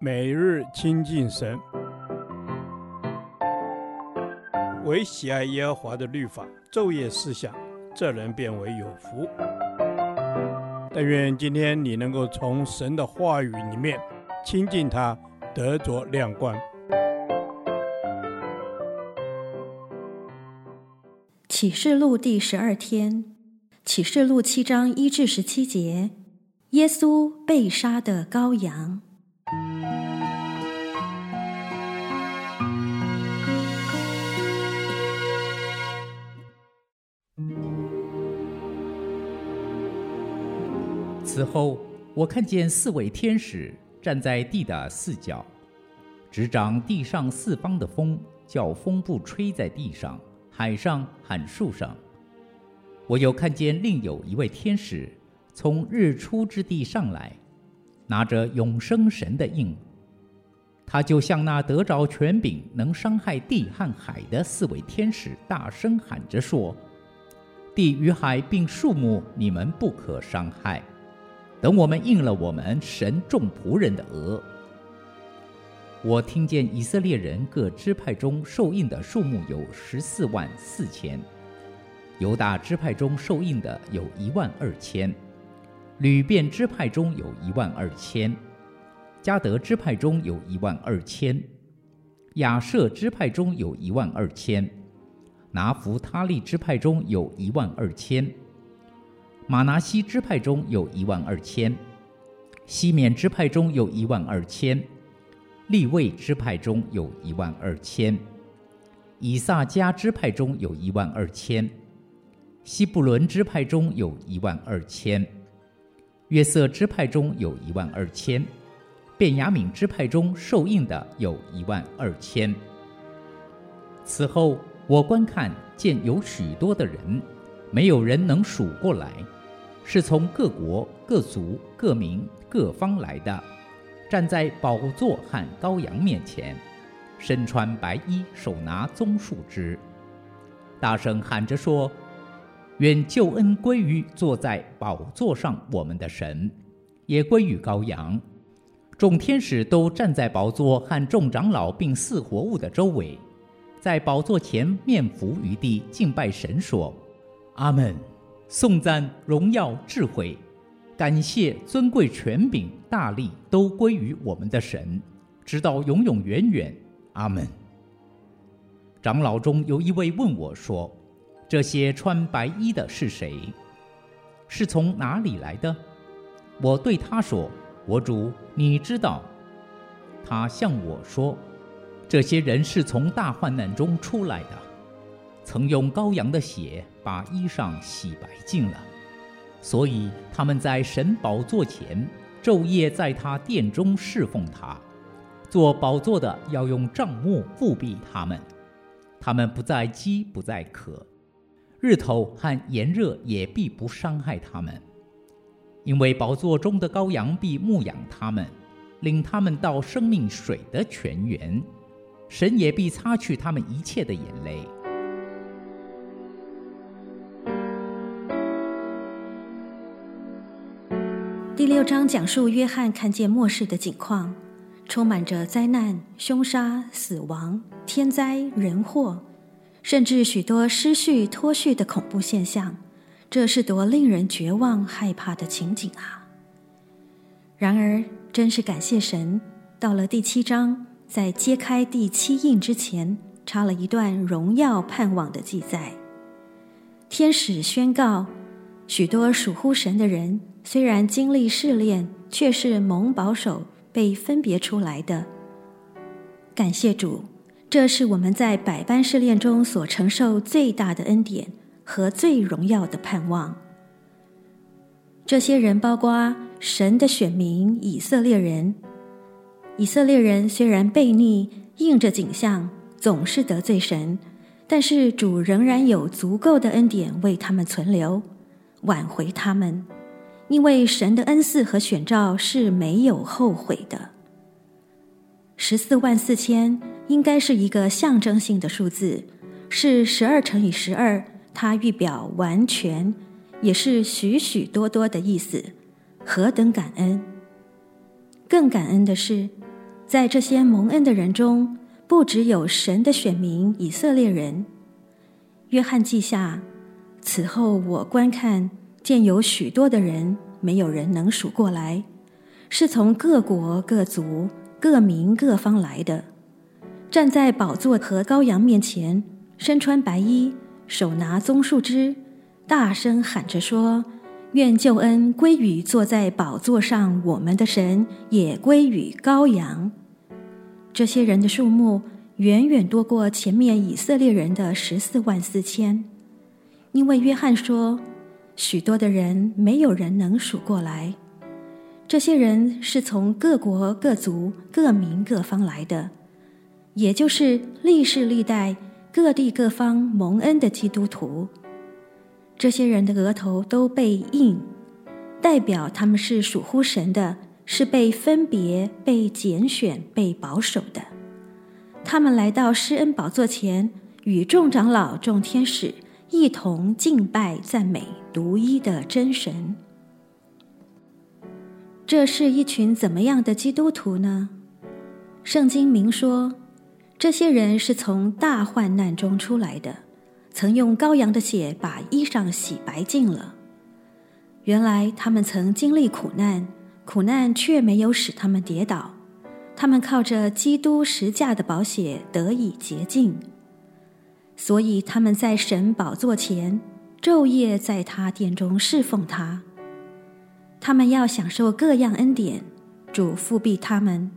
每日亲近神，唯喜爱耶和华的律法，昼夜思想，这人便为有福。但愿今天你能够从神的话语里面亲近他，得着亮光。启示录第十二天，启示录七章一至十七节，耶稣被杀的羔羊。此后，我看见四位天使站在地的四角，执掌地上四方的风，叫风不吹在地上、海上和树上。我又看见另有一位天使从日出之地上来，拿着永生神的印。他就向那得着权柄能伤害地和海的四位天使大声喊着说：“地与海并树木，你们不可伤害。”等我们印了我们神众仆人的额，我听见以色列人各支派中受印的数目有十四万四千，犹大支派中受印的有一万二千，流便支派中有一万二千，迦得支派中有一万二千，亚设支派中有一万二千，拿弗他利支派中有一万二千。马拿西支派中有一万二千，西缅支派中有一万二千，利未支派中有一万二千，以萨迦支派中有一万二千，西布伦支派中有一万二千，约瑟支派中有一万二千，便雅悯支派中受印的有一万二千。此后我观看，见有许多的人，没有人能数过来。是从各国、各族、各民、各方来的，站在宝座和羔羊面前，身穿白衣，手拿棕树枝，大声喊着说：“愿救恩归于坐在宝座上我们的神，也归于羔羊。”众天使都站在宝座和众长老并四活物的周围，在宝座前面伏于地敬拜神，说：“阿门。”颂赞、荣耀、智慧、感谢、尊贵、权柄、大力，都归于我们的神，直到永永远远。阿门。长老中有一位问我说：“这些穿白衣的是谁？是从哪里来的？”我对他说：“我主，你知道。”他向我说：“这些人是从大患难中出来的。”曾用羔羊的血把衣裳洗白净了，所以他们在神宝座前昼夜在他殿中侍奉他。做宝座的要用帐幕覆庇他们，他们不再饥不再渴，日头和炎热也必不伤害他们，因为宝座中的羔羊必牧养他们，领他们到生命水的泉源，神也必擦去他们一切的眼泪。第六章讲述约翰看见末世的景况，充满着灾难、凶杀、死亡、天灾人祸，甚至许多失序脱序的恐怖现象。这是多令人绝望、害怕的情景啊！然而，真是感谢神，到了第七章，在揭开第七印之前，插了一段荣耀盼望的记载。天使宣告，许多属乎神的人。虽然经历试炼，却是蒙保守、被分别出来的。感谢主，这是我们在百般试炼中所承受最大的恩典和最荣耀的盼望。这些人包括神的选民以色列人。以色列人虽然悖逆，应着景象，总是得罪神，但是主仍然有足够的恩典为他们存留，挽回他们。因为神的恩赐和选召是没有后悔的。十四万四千应该是一个象征性的数字，是十二乘以十二，它预表完全，也是许许多多的意思。何等感恩！更感恩的是，在这些蒙恩的人中，不只有神的选民以色列人。约翰记下，此后我观看，见有许多的人，没有人能数过来，是从各国各族各民各方来的，站在宝座和羔羊面前，身穿白衣，手拿棕树枝，大声喊着说。愿救恩归于坐在宝座上我们的神，也归于羔羊。这些人的数目远远多过前面以色列人的十四万四千，因为约翰说，许多的人没有人能数过来。这些人是从各国各族各民各方来的，也就是历世历代各地各方蒙恩的基督徒。这些人的额头都被印，代表他们是属乎神的，是被分别、被拣选、被保守的。他们来到施恩宝座前，与众长老、众天使一同敬拜、赞美独一的真神。这是一群怎么样的基督徒呢？圣经明说，这些人是从大患难中出来的。曾用羔羊的血把衣裳洗白净了。原来他们曾经历苦难，苦难却没有使他们跌倒。他们靠着基督十架的宝血得以洁净，所以他们在神宝座前昼夜在他殿中侍奉他。他们要享受各样恩典，主复庇他们，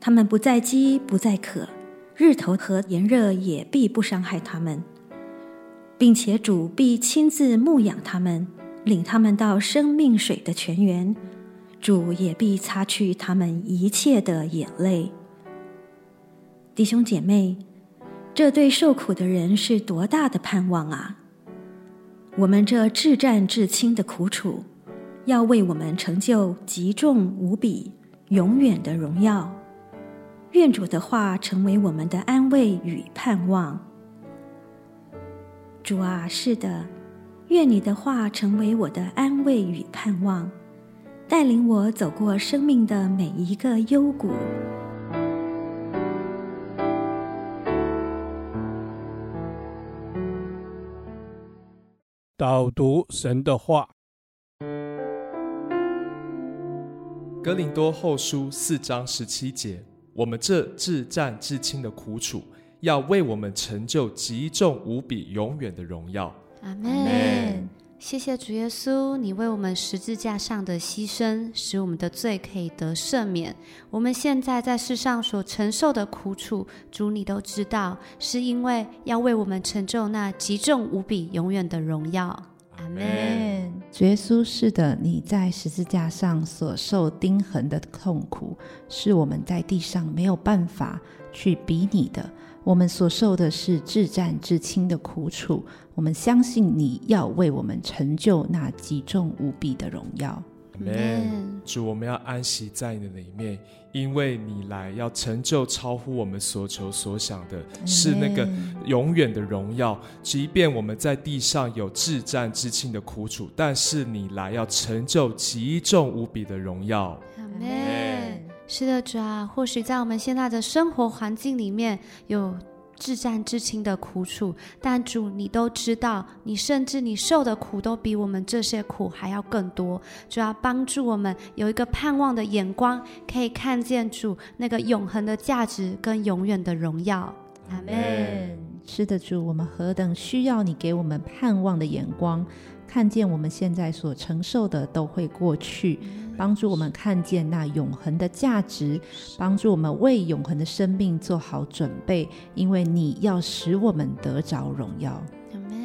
他们不再饥不再渴，日头和炎热也必不伤害他们。并且主必亲自牧养他们，领他们到生命水的泉源。主也必擦去他们一切的眼泪。弟兄姐妹，这对受苦的人是多大的盼望啊！我们这至战至轻的苦楚，要为我们成就极重无比、永远的荣耀。愿主的话成为我们的安慰与盼望。主啊，是的，愿你的话成为我的安慰与盼望，带领我走过生命的每一个幽谷。导读神的话，《格林多后书》四章十七节：我们这至战至亲的苦楚。要为我们成就极重无比、永远的荣耀。阿门。谢谢主耶稣，你为我们十字架上的牺牲，使我们的罪可以得赦免。我们现在在世上所承受的苦楚，主你都知道，是因为要为我们成就那极重无比、永远的荣耀。阿门。耶稣，是的，你在十字架上所受钉痕的痛苦，是我们在地上没有办法去比拟的。我们所受的是至战至轻的苦楚，我们相信你要为我们成就那极重无比的荣耀。阿门。主，我们要安息在你的里面，因为你来要成就超乎我们所求所想的，是那个永远的荣耀。即便我们在地上有至战至亲的苦楚，但是你来要成就极重无比的荣耀。阿门。是的，主啊，或许在我们现在的生活环境里面有至战至亲的苦楚，但主你都知道，你甚至你受的苦都比我们这些苦还要更多。主要帮助我们有一个盼望的眼光，可以看见主那个永恒的价值跟永远的荣耀。阿门。是的，主，我们何等需要你给我们盼望的眼光，看见我们现在所承受的都会过去。帮助我们看见那永恒的价值，帮助我们为永恒的生命做好准备，因为你要使我们得着荣耀。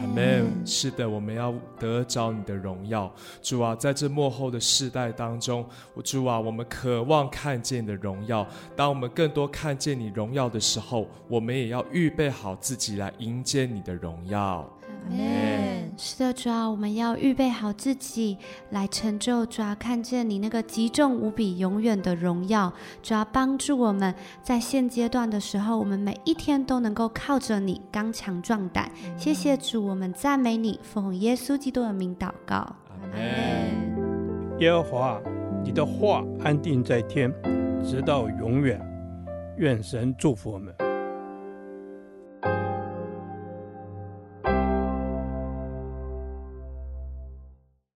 阿门。是的，我们要得着你的荣耀。主啊，在这幕后的世代当中，主啊，我们渴望看见你的荣耀。当我们更多看见你荣耀的时候，我们也要预备好自己来迎接你的荣耀。阿门。是的，主啊，我们要预备好自己来成就，主啊，看见你那个极重无比、永远的荣耀。主啊，帮助我们在现阶段的时候，我们每一天都能够靠着你刚强壮胆。谢谢主，我们赞美你，奉耶稣基督的名祷告。阿门。耶和华，你的话安定在天，直到永远。愿神祝福我们。